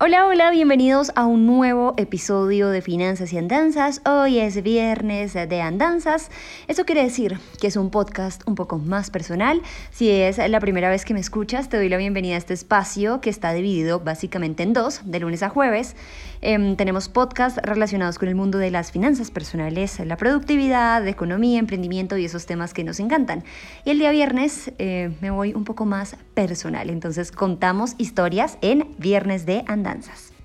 Hola, hola, bienvenidos a un nuevo episodio de Finanzas y Andanzas. Hoy es viernes de Andanzas. Eso quiere decir que es un podcast un poco más personal. Si es la primera vez que me escuchas, te doy la bienvenida a este espacio que está dividido básicamente en dos, de lunes a jueves. Em, tenemos podcasts relacionados con el mundo de las finanzas personales, la productividad, economía, emprendimiento y esos temas que nos encantan. Y el día viernes eh, me voy un poco más personal, entonces contamos historias en Viernes de Andanzas.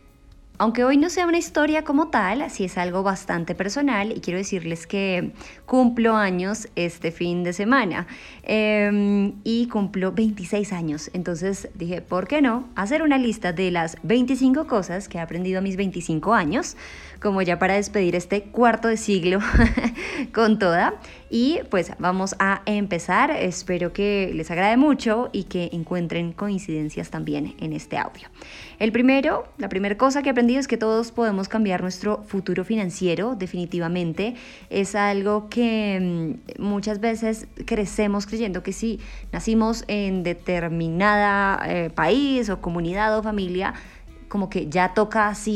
Aunque hoy no sea una historia como tal, sí es algo bastante personal y quiero decirles que cumplo años este fin de semana em, y cumplo 26 años. Entonces dije, ¿por qué no? Hacer una lista de las 25 cosas que he aprendido a mis 25 años, como ya para despedir este cuarto de siglo con toda. Y pues vamos a empezar. Espero que les agrade mucho y que encuentren coincidencias también en este audio. El primero, la primera cosa que he aprendido es que todos podemos cambiar nuestro futuro financiero, definitivamente. Es algo que mm, muchas veces crecemos creyendo que si nacimos en determinada eh, país o comunidad o familia, como que ya toca así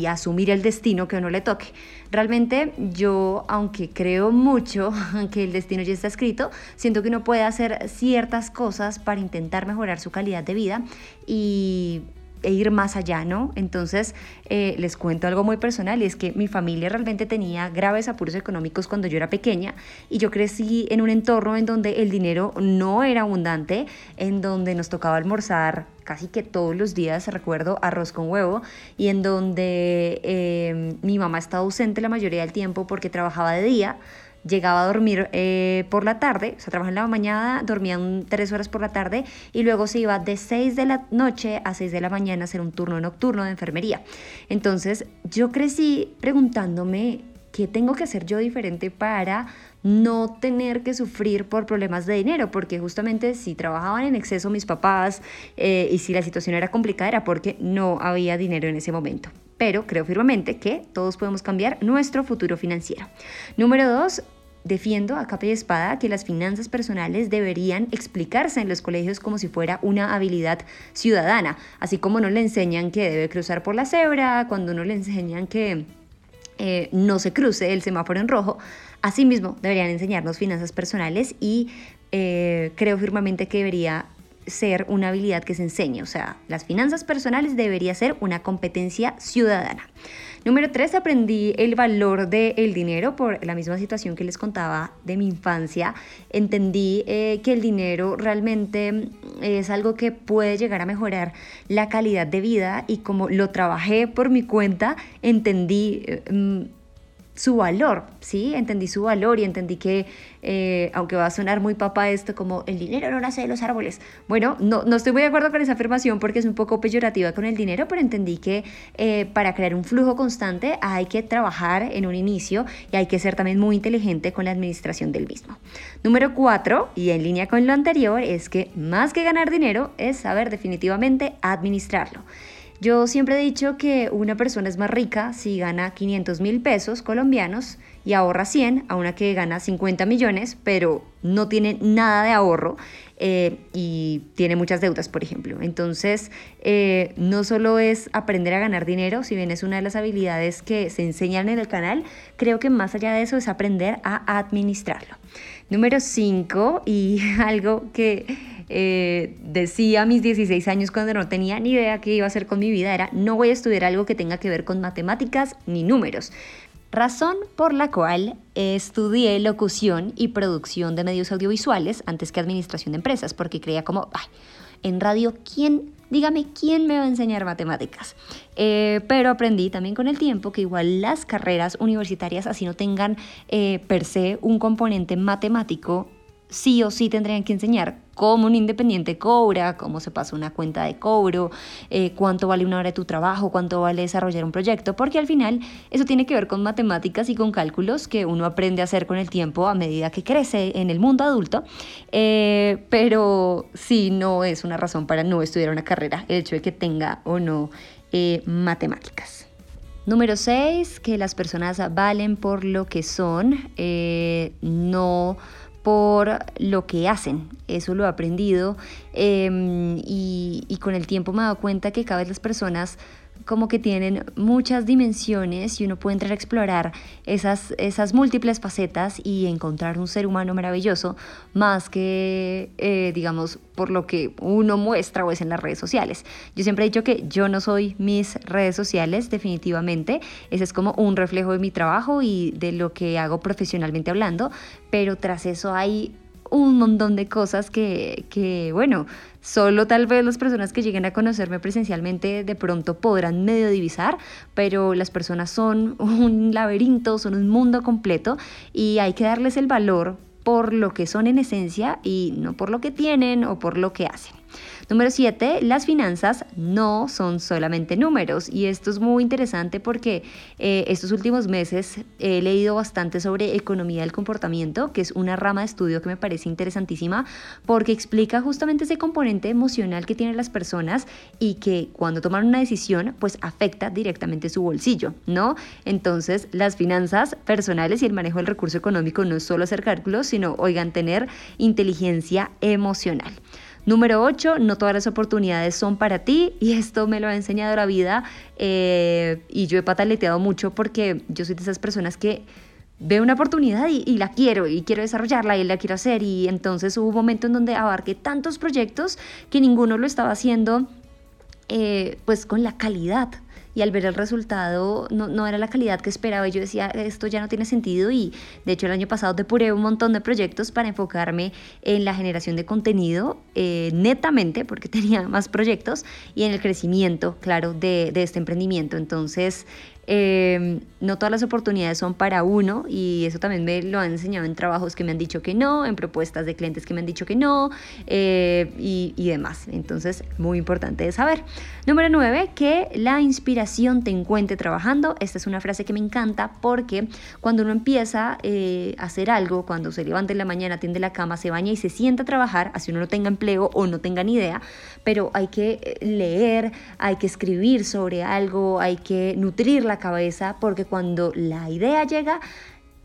y asumir el destino que uno le toque. Realmente yo, aunque creo mucho que el destino ya está escrito, siento que uno puede hacer ciertas cosas para intentar mejorar su calidad de vida y e ir más allá, ¿no? Entonces, eh, les cuento algo muy personal y es que mi familia realmente tenía graves apuros económicos cuando yo era pequeña y yo crecí en un entorno en donde el dinero no era abundante, en donde nos tocaba almorzar casi que todos los días, recuerdo, arroz con huevo, y en donde eh, mi mamá estaba ausente la mayoría del tiempo porque trabajaba de día llegaba a dormir eh, por la tarde, o sea, trabajaba en la mañana, dormía tres horas por la tarde y luego se iba de 6 de la noche a 6 de la mañana a hacer un turno nocturno de enfermería. Entonces yo crecí preguntándome qué tengo que hacer yo diferente para no tener que sufrir por problemas de dinero, porque justamente si trabajaban en exceso mis papás eh, y si la situación era complicada era porque no había dinero en ese momento pero creo firmemente que todos podemos cambiar nuestro futuro financiero. Número dos, Defiendo a capa y espada que las finanzas personales deberían explicarse en los colegios como si fuera una habilidad ciudadana, así como no le enseñan que debe cruzar por la cebra, cuando no le enseñan que eh, no se cruce el semáforo en rojo. Asimismo, deberían enseñarnos finanzas personales y eh, creo firmemente que debería ser una habilidad que se enseñe, o sea, las finanzas personales debería ser una competencia ciudadana. Número tres, aprendí el valor del dinero por la misma situación que les contaba de mi infancia. Entendí eh, que el dinero realmente es algo que puede llegar a mejorar la calidad de vida y como lo trabajé por mi cuenta, entendí... Eh, mm, su valor, ¿sí? Entendí su valor y entendí que, eh, aunque va a sonar muy papá esto, como el dinero no nace de los árboles. Bueno, no, no estoy muy de acuerdo con esa afirmación porque es un poco peyorativa con el dinero, pero entendí que eh, para crear un flujo constante hay que trabajar en un inicio y hay que ser también muy inteligente con la administración del mismo. Número cuatro, y en línea con lo anterior, es que más que ganar dinero es saber definitivamente administrarlo. Yo siempre he dicho que una persona es más rica si gana 500 mil pesos colombianos y ahorra 100 a una que gana 50 millones, pero no tiene nada de ahorro eh, y tiene muchas deudas, por ejemplo. Entonces, eh, no solo es aprender a ganar dinero, si bien es una de las habilidades que se enseñan en el canal, creo que más allá de eso es aprender a administrarlo. Número 5, y algo que eh, decía a mis 16 años cuando no tenía ni idea qué iba a hacer con mi vida era no voy a estudiar algo que tenga que ver con matemáticas ni números. Razón por la cual estudié locución y producción de medios audiovisuales antes que administración de empresas, porque creía como, ay, en radio, ¿quién, dígame, quién me va a enseñar matemáticas? Eh, pero aprendí también con el tiempo que igual las carreras universitarias, así no tengan eh, per se un componente matemático, sí o sí tendrían que enseñar cómo un independiente cobra, cómo se pasa una cuenta de cobro, eh, cuánto vale una hora de tu trabajo, cuánto vale desarrollar un proyecto, porque al final eso tiene que ver con matemáticas y con cálculos que uno aprende a hacer con el tiempo a medida que crece en el mundo adulto, eh, pero sí no es una razón para no estudiar una carrera el hecho de que tenga o no eh, matemáticas. Número 6, que las personas valen por lo que son, no por lo que hacen. Eso lo he aprendido em, y, y, con el tiempo me he dado cuenta que cada vez las personas como que tienen muchas dimensiones y uno puede entrar a explorar esas, esas múltiples facetas y encontrar un ser humano maravilloso más que, eh, digamos, por lo que uno muestra o es en las redes sociales. Yo siempre he dicho que yo no soy mis redes sociales, definitivamente. Ese es como un reflejo de mi trabajo y de lo que hago profesionalmente hablando, pero tras eso hay un montón de cosas que, que, bueno, solo tal vez las personas que lleguen a conocerme presencialmente de pronto podrán medio divisar, pero las personas son un laberinto, son un mundo completo y hay que darles el valor por lo que son en esencia y no por lo que tienen o por lo que hacen. Número 7, las finanzas no son solamente números y esto es muy interesante porque eh, estos últimos meses he leído bastante sobre economía del comportamiento, que es una rama de estudio que me parece interesantísima porque explica justamente ese componente emocional que tienen las personas y que cuando toman una decisión pues afecta directamente su bolsillo, ¿no? Entonces las finanzas personales y el manejo del recurso económico no es solo hacer cálculos, sino, oigan, tener inteligencia emocional. Número 8, no todas las oportunidades son para ti y esto me lo ha enseñado la vida eh, y yo he pataleteado mucho porque yo soy de esas personas que veo una oportunidad y, la quiero y quiero desarrollarla y la quiero hacer y entonces hubo un momento en donde abarqué tantos proyectos que ninguno lo estaba haciendo eh, pues con la calidad. Y al ver el resultado no, no, era la calidad que esperaba. Yo decía, esto ya no tiene sentido. Y de hecho el año pasado depuré un montón de proyectos para enfocarme en la generación de contenido eh, netamente porque tenía más proyectos y en el crecimiento, claro, de, de este emprendimiento. Entonces, Em, no todas las oportunidades son para uno y eso también me lo han enseñado en trabajos que me han dicho que no, en propuestas de clientes que me han dicho que no eh, y, demás. Entonces, muy importante de saber. Número 9, que la inspiración te encuentre trabajando. Esta es una frase que me encanta porque cuando uno empieza eh, a hacer algo, cuando se levanta en la mañana, tiende la cama, se baña y se sienta a trabajar, así uno no tenga empleo o no tenga ni idea, pero hay que eh, leer, hay que escribir sobre algo, hay que nutrir la cabeza porque cuando la idea llega,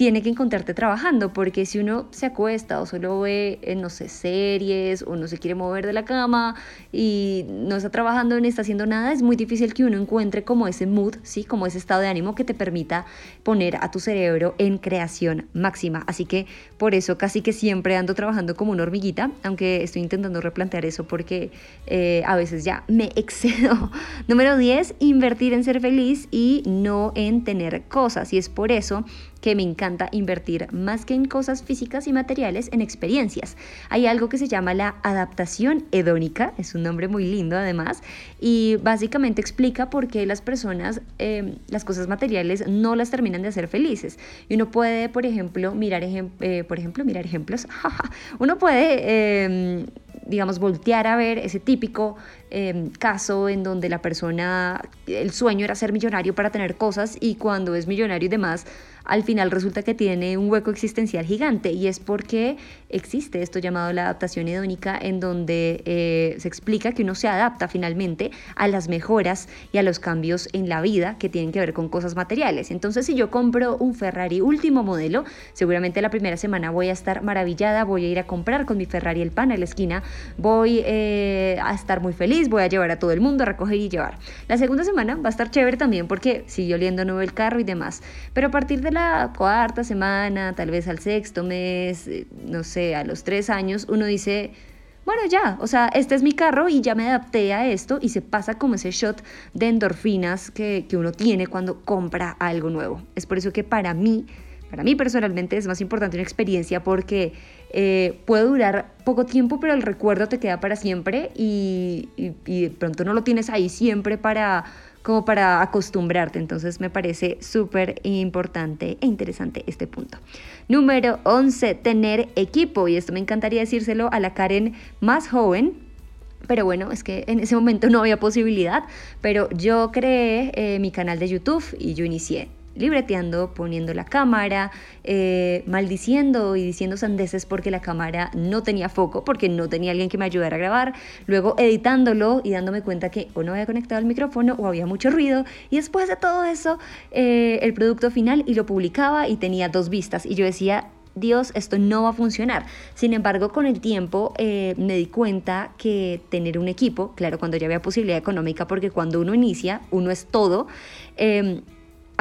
tiene que encontrarte trabajando, porque si uno se acuesta o solo ve, eh, no sé, series o no se quiere mover de la cama y no está trabajando ni está haciendo nada, es muy difícil que uno encuentre como ese mood, ¿sí? Como ese estado de ánimo que te permita poner a tu cerebro en creación máxima. Así que por eso casi que siempre ando trabajando como una hormiguita, aunque estoy intentando replantear eso porque eh, a veces ya me excedo. Número 10, invertir en ser feliz y no en tener cosas. Y es por eso que me encanta invertir más que en cosas físicas y materiales, en experiencias. Hay algo que se llama la adaptación hedónica, es un nombre muy lindo además, y básicamente explica por qué las personas em, las cosas materiales no las terminan de hacer felices. Y uno puede, por ejemplo, mirar, eh, por ejemplo, mirar ejemplos, uno puede em, digamos, voltear a ver ese típico em, caso en donde la persona, el sueño era ser millonario para tener cosas y cuando es millonario y demás, al final resulta que tiene un hueco existencial gigante y es porque existe esto llamado la adaptación hedónica en donde eh, se explica que uno se adapta finalmente a las mejoras y a los cambios en la vida que tienen que ver con cosas materiales. Entonces si yo compro un Ferrari último modelo, seguramente la primera semana voy a estar maravillada, voy a ir a comprar con mi Ferrari el pan a la esquina, voy eh, a estar muy feliz, voy a llevar a todo el mundo a recoger y llevar. La segunda semana va a estar chévere también porque sigue oliendo nuevo el carro y demás, pero a partir de la cuarta semana, tal vez al sexto mes, eh, no sé, a los tres años, uno dice, bueno, ya, o sea, este es mi carro y ya me adapté a esto y se pasa como ese shot de endorfinas que, que uno tiene cuando compra algo nuevo. Es por eso que para mí, para mí personalmente es más importante una experiencia porque eh, puede durar poco tiempo, pero el recuerdo te queda para siempre y, y, y de pronto no lo tienes ahí siempre para como para acostumbrarte. Entonces me parece súper importante e interesante este punto. Número 11, tener equipo. Y esto me encantaría decírselo a la Karen más joven, pero bueno, es que en ese momento no había posibilidad, pero yo creé eh, mi canal de YouTube y yo inicié libreteando, poniendo la cámara, eh, maldiciendo y diciendo sandeces porque la cámara no tenía foco, porque no tenía alguien que me ayudara a grabar, luego editándolo y dándome cuenta que o no había conectado el micrófono o había mucho ruido. Y después de todo eso eh, el producto final y lo publicaba y tenía dos vistas. Y yo decía, Dios, esto no va a funcionar. Sin embargo, con el tiempo eh, me di cuenta que tener un equipo, claro, cuando ya había posibilidad económica, porque cuando uno inicia, uno es todo, em,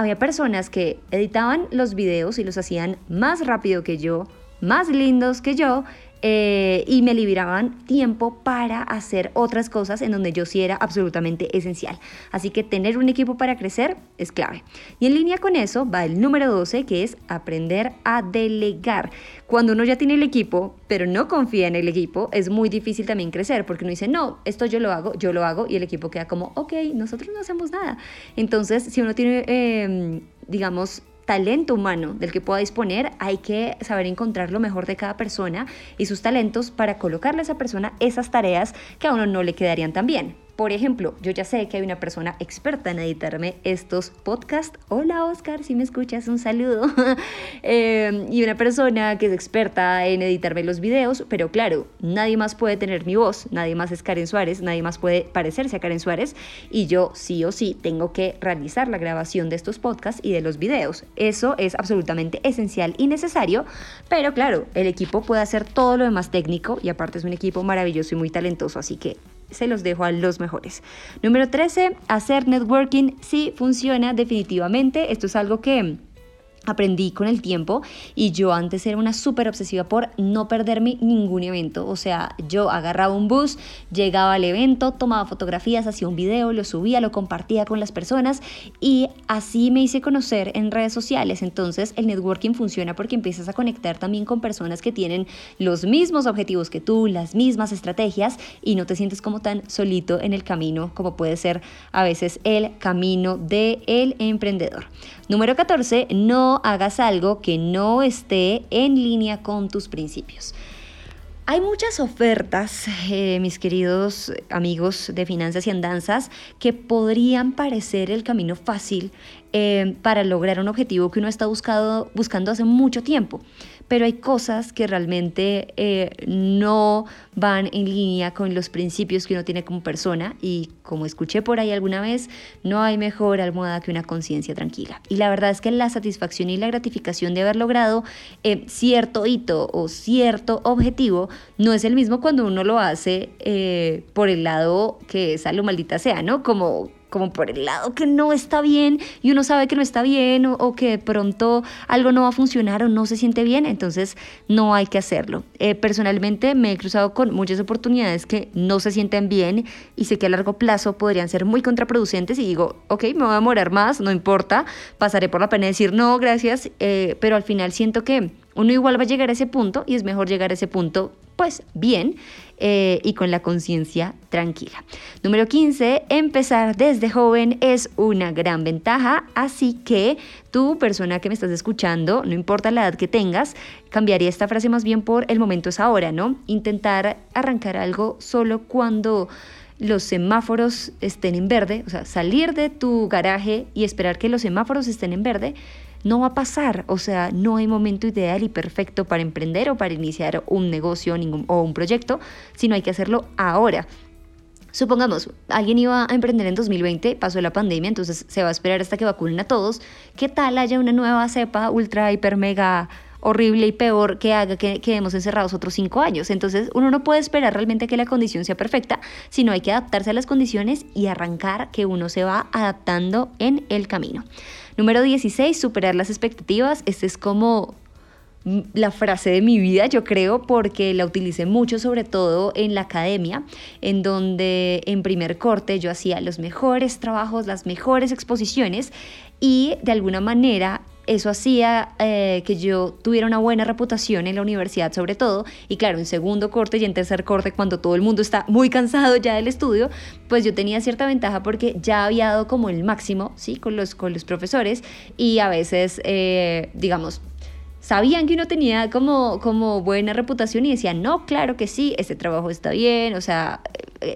había personas que editaban los videos y los hacían más rápido que yo, más lindos que yo, eh, y me liberaban tiempo para hacer otras cosas en donde yo sí era absolutamente esencial. Así que tener un equipo para crecer es clave. Y en línea con eso va el número 12, que es aprender a delegar. Cuando uno ya tiene el equipo, pero no confía en el equipo, es muy difícil también crecer, porque uno dice, no, esto yo lo hago, yo lo hago, y el equipo queda como, ok, nosotros no hacemos nada. Entonces, si uno tiene, em, digamos, talento humano del que pueda disponer, hay que saber encontrar lo mejor de cada persona y sus talentos para colocarle a esa persona esas tareas que a uno no le quedarían tan bien. Por ejemplo, yo ya sé que hay una persona experta en editarme estos podcasts. Hola Oscar, si me escuchas, un saludo. Em, y una persona que es experta en editarme los videos, pero claro, nadie más puede tener mi voz, nadie más es Karen Suárez, nadie más puede parecerse a Karen Suárez y yo sí o sí tengo que realizar la grabación de estos podcasts y de los videos. Eso es absolutamente esencial y necesario, pero claro, el equipo puede hacer todo lo demás técnico y aparte es un equipo maravilloso y muy talentoso, así que se los dejo a los mejores. Número 13, hacer networking sí funciona definitivamente. Esto es algo que aprendí con el tiempo y yo antes era una súper obsesiva por no perderme ningún evento. O sea, yo agarraba un bus, llegaba al evento, tomaba fotografías, hacía un video, lo subía, lo compartía con las personas y así me hice conocer en redes sociales. Entonces el networking funciona porque empiezas a conectar también con personas que tienen los mismos objetivos que tú, las mismas estrategias y no te sientes como tan solito en el camino como puede ser a veces el camino del el emprendedor. Número 14, no hagas algo que no esté en línea con tus principios. Hay muchas ofertas, eh, mis queridos amigos de finanzas y andanzas, que podrían parecer el camino fácil eh, para lograr un objetivo que uno está buscando hace mucho tiempo pero hay cosas que realmente eh, no van en línea con los principios que uno tiene como persona y como escuché por ahí alguna vez, no hay mejor almohada que una conciencia tranquila. Y la verdad es que la satisfacción y la gratificación de haber logrado eh, cierto hito o cierto objetivo no es el mismo cuando uno lo hace eh, por el lado que es a lo maldita sea, ¿no? Como como por el lado que no está bien y uno sabe que no está bien o, que de pronto algo no va a funcionar o no se siente bien, entonces no hay que hacerlo. Eh, personalmente me he cruzado con muchas oportunidades que no se sienten bien y sé que a largo plazo podrían ser muy contraproducentes y digo, ok, me voy a demorar más, no importa, pasaré por la pena de decir no, gracias, eh, pero al final siento que uno igual va a llegar a ese punto y es mejor llegar a ese punto pues bien eh, y con la conciencia tranquila. Número 15, empezar desde joven es una gran ventaja, así que tú, persona que me estás escuchando, no importa la edad que tengas, cambiaría esta frase más bien por el momento es ahora, ¿no? Intentar arrancar algo solo cuando los semáforos estén en verde, o sea, salir de tu garaje y esperar que los semáforos estén en verde, no va a pasar. O sea, no hay momento ideal y perfecto para emprender o para iniciar un negocio o un proyecto, sino hay que hacerlo ahora. Supongamos, alguien iba a emprender en 2020, pasó la pandemia, entonces se va a esperar hasta que vacunen a todos. ¿Qué tal haya una nueva cepa ultra, hiper, mega horrible y peor que haga que quedemos encerrados otros cinco años. Entonces uno no puede esperar realmente que la condición sea perfecta, sino hay que adaptarse a las condiciones y arrancar que uno se va adaptando en el camino. Número 16, superar las expectativas. Este es como la frase de mi vida, yo creo, porque la utilicé mucho, sobre todo en la academia, en donde en primer corte yo hacía los mejores trabajos, las mejores exposiciones y de alguna manera eso hacía eh, que yo tuviera una buena reputación en la universidad sobre todo. Y claro, en segundo corte y en tercer corte, cuando todo el mundo está muy cansado ya del estudio, pues yo tenía cierta ventaja porque ya había dado como el máximo, ¿sí? Con los, con los profesores y a veces, eh, digamos, sabían que uno tenía como, como buena reputación y decían, no, claro que sí, este trabajo está bien, o sea,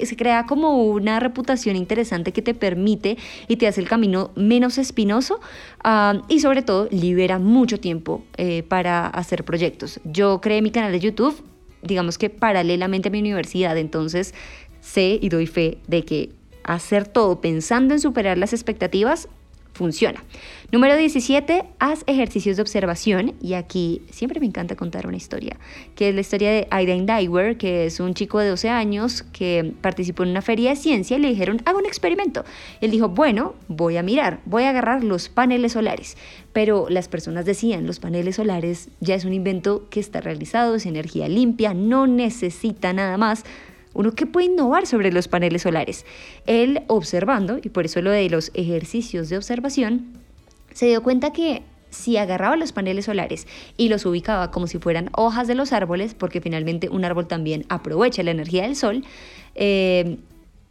se crea como una reputación interesante que te permite y te hace el camino menos espinoso ah, y sobre todo libera mucho tiempo eh, para hacer proyectos. Yo creé mi canal de YouTube, digamos que paralelamente a mi universidad, entonces sé y doy fe de que hacer todo pensando en superar las expectativas funciona. Número 17, haz ejercicios de observación. Y aquí siempre me encanta contar una historia, que es la historia de Aidan Dyer, que es un chico de 12 años que participó en una feria de ciencia y le dijeron, haga un experimento. él dijo, bueno, voy a mirar, voy a agarrar los paneles solares. Pero las personas decían, los paneles solares ya es un invento que está realizado, es energía limpia, no necesita nada más uno que puede innovar sobre los paneles solares. Él observando, y por eso lo de los ejercicios de observación, se dio cuenta que si agarraba los paneles solares y los ubicaba como si fueran hojas de los árboles, porque finalmente un árbol también aprovecha la energía del sol, eh,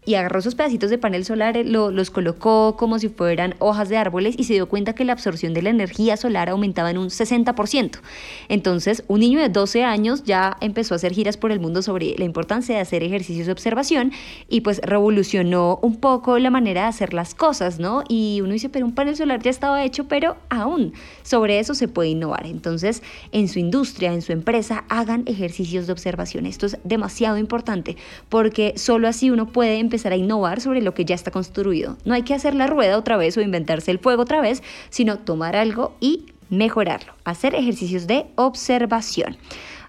y agarró esos pedacitos de panel solar, eh, los colocó como si fueran hojas de árboles y se dio cuenta que la absorción de la energía solar aumentaba en un 60%. Entonces, un niño de 12 años ya empezó a hacer giras por el mundo sobre la importancia de hacer ejercicios de observación y pues revolucionó un poco la manera de hacer las cosas, ¿no? Y uno dice, pero un panel solar ya estaba hecho, pero aún sobre eso se puede innovar. Entonces, en su industria, en su empresa, hagan ejercicios de observación. Esto es demasiado importante porque solo así uno puede empezar empezar a innovar sobre lo que ya está construido. No hay que hacer la rueda otra vez o inventarse el fuego otra vez, sino tomar algo y mejorarlo. Hacer ejercicios de observación.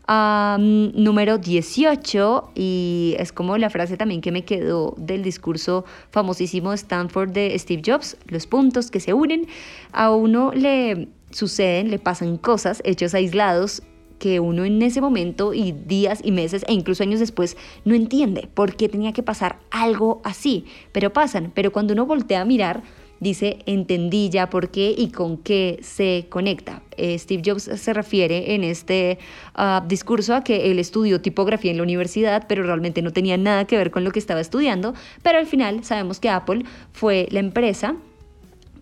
número 18, y es como la frase también que me quedó del discurso famosísimo de Stanford de Steve Jobs, los puntos que se unen, a uno le suceden, le pasan cosas, hechos aislados que uno en ese momento y días y meses e incluso años después no entiende por qué tenía que pasar algo así, pero pasan, pero cuando uno voltea a mirar, dice, entendí ya por qué y con qué se conecta. Eh, Steve Jobs se refiere en este ah, discurso a que él estudió tipografía en la universidad, pero realmente no tenía nada que ver con lo que estaba estudiando, pero al final sabemos que Apple fue la empresa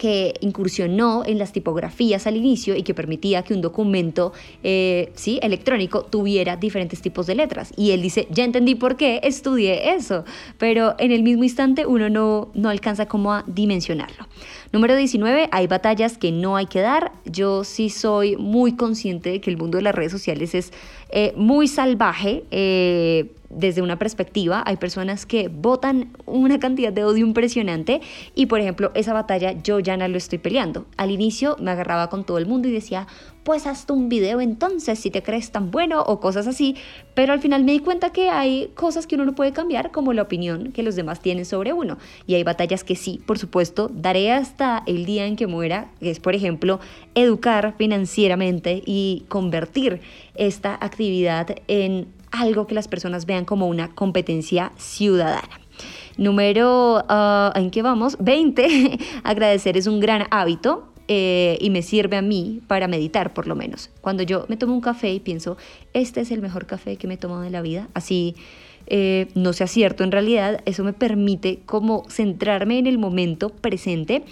que incursionó en las tipografías al inicio y que permitía que un documento eh, ¿sí? electrónico tuviera diferentes tipos de letras. Y él dice, ya entendí por qué estudié eso, pero en el mismo instante uno no, no alcanza como a dimensionarlo. Número 19, hay batallas que no hay que dar. Yo sí soy muy consciente de que el mundo de las redes sociales es eh, muy salvaje. Eh, desde una perspectiva, hay personas que votan una cantidad de odio impresionante y por ejemplo esa batalla yo ya no lo estoy peleando. Al inicio me agarraba con todo el mundo y decía, pues hasta un video entonces si te crees tan bueno o cosas así, pero al final me di cuenta que hay cosas que uno no puede cambiar como la opinión que los demás tienen sobre uno y hay batallas que sí, por supuesto, daré hasta el día en que muera, es por ejemplo educar financieramente y convertir esta actividad en algo que las personas vean como una competencia ciudadana. Número, ah, ¿en qué vamos? 20. Agradecer es un gran hábito. Eh, y me sirve a mí para meditar por lo menos. Cuando yo me tomo un café y pienso, este es el mejor café que me he tomado en la vida, así eh, no sea cierto en realidad, eso me permite como centrarme en el momento presente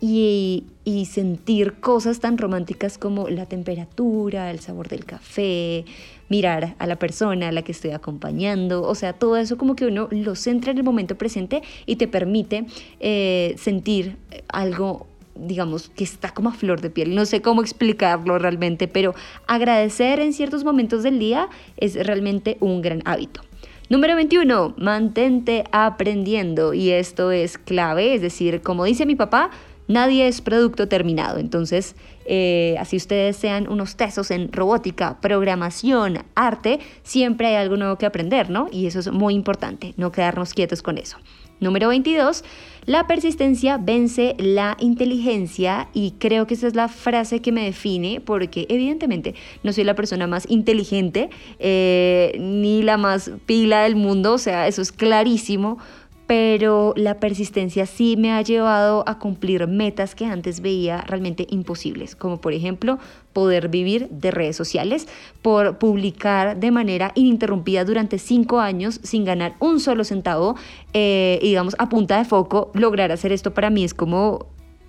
y, y, sentir cosas tan románticas como la temperatura, el sabor del café, mirar a la persona a la que estoy acompañando, o sea, todo eso como que uno lo centra en el momento presente y te permite eh, sentir algo digamos, que está como a flor de piel. No sé cómo explicarlo realmente, pero agradecer en ciertos momentos del día es realmente un gran hábito. Número 21, mantente aprendiendo y esto es clave, es decir, como dice mi papá, nadie es producto terminado. Entonces, eh, así ustedes sean unos tesos en robótica, programación, arte, siempre hay algo nuevo que aprender, ¿no? Y eso es muy importante, no quedarnos quietos con eso. Número 22, la persistencia vence la inteligencia y creo que esa es la frase que me define porque evidentemente no soy la persona más inteligente eh, ni la más pila del mundo, o sea, eso es clarísimo, pero la persistencia sí me ha llevado a cumplir metas que antes veía realmente imposibles, como por ejemplo poder vivir de redes sociales, por publicar de manera ininterrumpida durante cinco años sin ganar un solo centavo eh, y digamos a punta de foco, lograr hacer esto para mí es como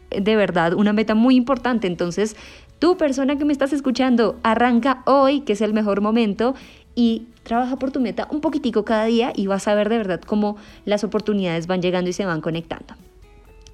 de verdad una meta muy importante. Entonces, tú persona que me estás escuchando, arranca hoy, que es el mejor momento, y trabaja por tu meta un poquitico cada día y vas a ver de verdad cómo las oportunidades van llegando y se van conectando.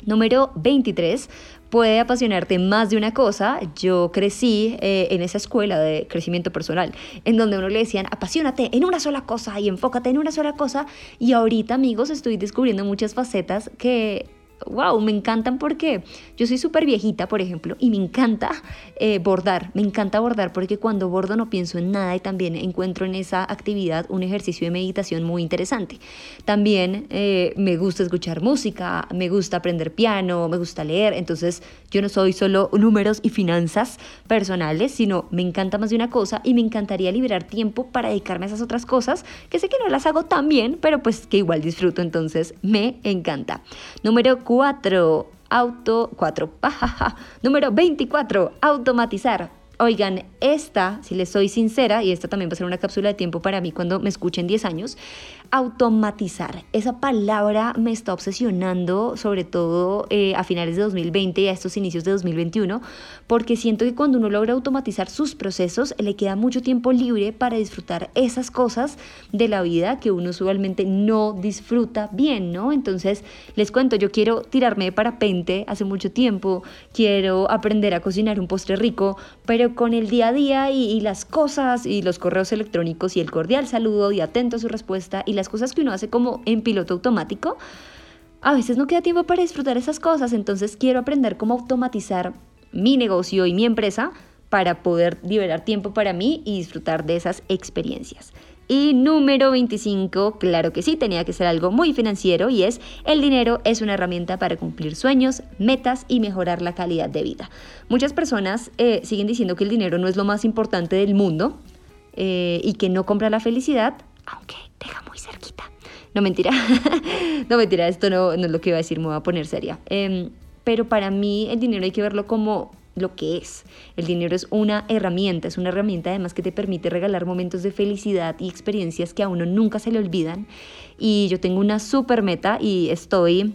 Número 23, puede apasionarte más de una cosa. Yo crecí eh, en esa escuela de crecimiento personal, en donde uno le decían, apasionate en una sola cosa y enfócate en una sola cosa. Y ahorita, amigos, estoy descubriendo muchas facetas que wow, me encantan porque yo soy súper viejita, por ejemplo, y me encanta eh, bordar, me encanta bordar porque cuando bordo no pienso en nada y también encuentro en esa actividad un ejercicio de meditación muy interesante. También eh, me gusta escuchar música, me gusta aprender piano, me gusta leer, entonces yo no soy solo números y finanzas personales, sino me encanta más de una cosa y me encantaría liberar tiempo para dedicarme a esas otras cosas que sé que no las hago tan bien, pero pues que igual disfruto, entonces me encanta. Número 4, auto, 4, número 24, automatizar. Oigan, esta, si les soy sincera, y esta también va a ser una cápsula de tiempo para mí cuando me escuchen 10 años, automatizar. Esa palabra me está obsesionando, sobre todo eh, a finales de 2020 y a estos inicios de 2021, porque siento que cuando uno logra automatizar sus procesos, le queda mucho tiempo libre para disfrutar esas cosas de la vida que uno usualmente no disfruta bien, ¿no? Entonces, les cuento, yo quiero tirarme de parapente hace mucho tiempo, quiero aprender a cocinar un postre rico, pero con el día a día y, y las cosas y los correos electrónicos y el cordial saludo y atento a su respuesta y las cosas que uno hace como en piloto automático, a veces no queda tiempo para disfrutar esas cosas, entonces quiero aprender cómo automatizar mi negocio y mi empresa para poder liberar tiempo para mí y disfrutar de esas experiencias. Y número 25, claro que sí, tenía que ser algo muy financiero y es el dinero es una herramienta para cumplir sueños, metas y mejorar la calidad de vida. Muchas personas eh, siguen diciendo que el dinero no es lo más importante del mundo eh, y que no compra la felicidad, aunque deja muy cerquita. No mentira, no mentira, esto no, no, es lo que iba a decir, me voy a poner seria. Eh, pero para mí el dinero hay que verlo como lo que es. El dinero es una herramienta, es una herramienta además que te permite regalar momentos de felicidad y experiencias que a uno nunca se le olvidan. Y yo tengo una super meta y estoy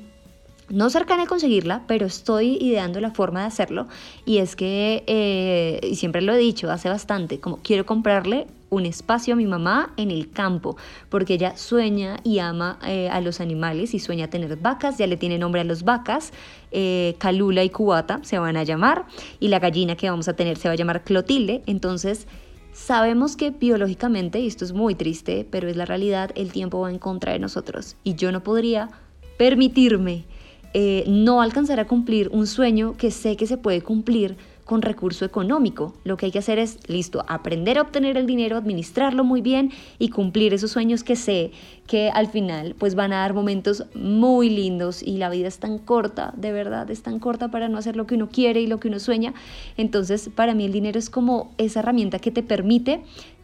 no cercana a conseguirla, pero estoy ideando la forma de hacerlo. Y es que, eh, y siempre lo he dicho, hace bastante, como quiero comprarle un espacio a mi mamá en el campo, porque ella sueña y ama eh, a los animales y sueña tener vacas, ya le tiene nombre a las vacas, eh, Calula y Cubata se van a llamar, y la gallina que vamos a tener se va a llamar Clotilde, entonces... Sabemos que biológicamente, y esto es muy triste, pero es la realidad, el tiempo va en contra de nosotros. Y yo no podría permitirme eh, no alcanzar a cumplir un sueño que sé que se puede cumplir con recurso económico. Lo que hay que hacer es, listo, aprender a obtener el dinero, administrarlo muy bien y cumplir esos sueños que sé que al final pues van a dar momentos muy lindos y la vida es tan corta, de verdad, es tan corta para no hacer lo que uno quiere y lo que uno sueña. Entonces, para mí el dinero es como esa herramienta que te permite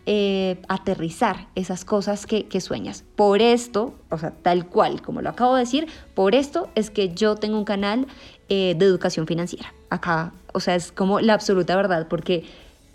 eh, aterrizar esas cosas que, que, sueñas. Por esto, o sea, tal cual, como lo acabo de decir, por esto es que yo tengo un canal eh, de educación financiera. Acá, o sea, es como la absoluta verdad, porque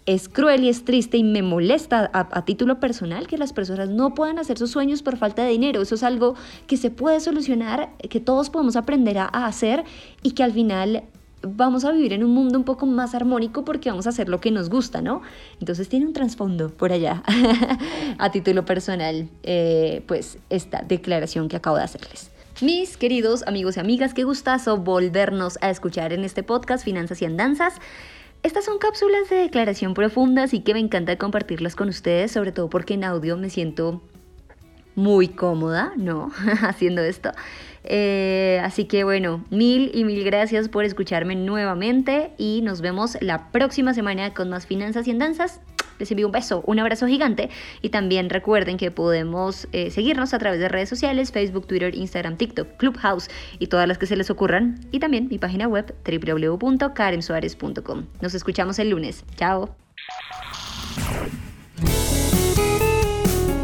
es cruel y es triste y me molesta a, título personal que las personas no puedan hacer sus sueños por falta de dinero. Eso es algo que se puede solucionar, que todos podemos aprender a hacer y que al final vamos a vivir en un mundo un poco más armónico porque vamos a hacer lo que nos gusta, ¿no? Entonces tiene un trasfondo por allá, a título personal, eh, pues esta declaración que acabo de hacerles. Mis queridos amigos y amigas, qué gustazo volvernos a escuchar en este podcast Finanzas y Andanzas. Estas son cápsulas de declaración profundas y que me encanta compartirlas con ustedes, sobre todo porque en audio me siento muy cómoda, ¿no? Haciendo esto. Eh, así que bueno, mil y mil gracias por escucharme nuevamente y nos vemos la próxima semana con más finanzas y andanzas. Les envío un beso, un abrazo gigante y también recuerden que podemos eh, seguirnos a través de redes sociales, Facebook, Twitter, Instagram, TikTok, Clubhouse y todas las que se les ocurran y también mi página web www.karensuarez.com. Nos escuchamos el lunes. Chao.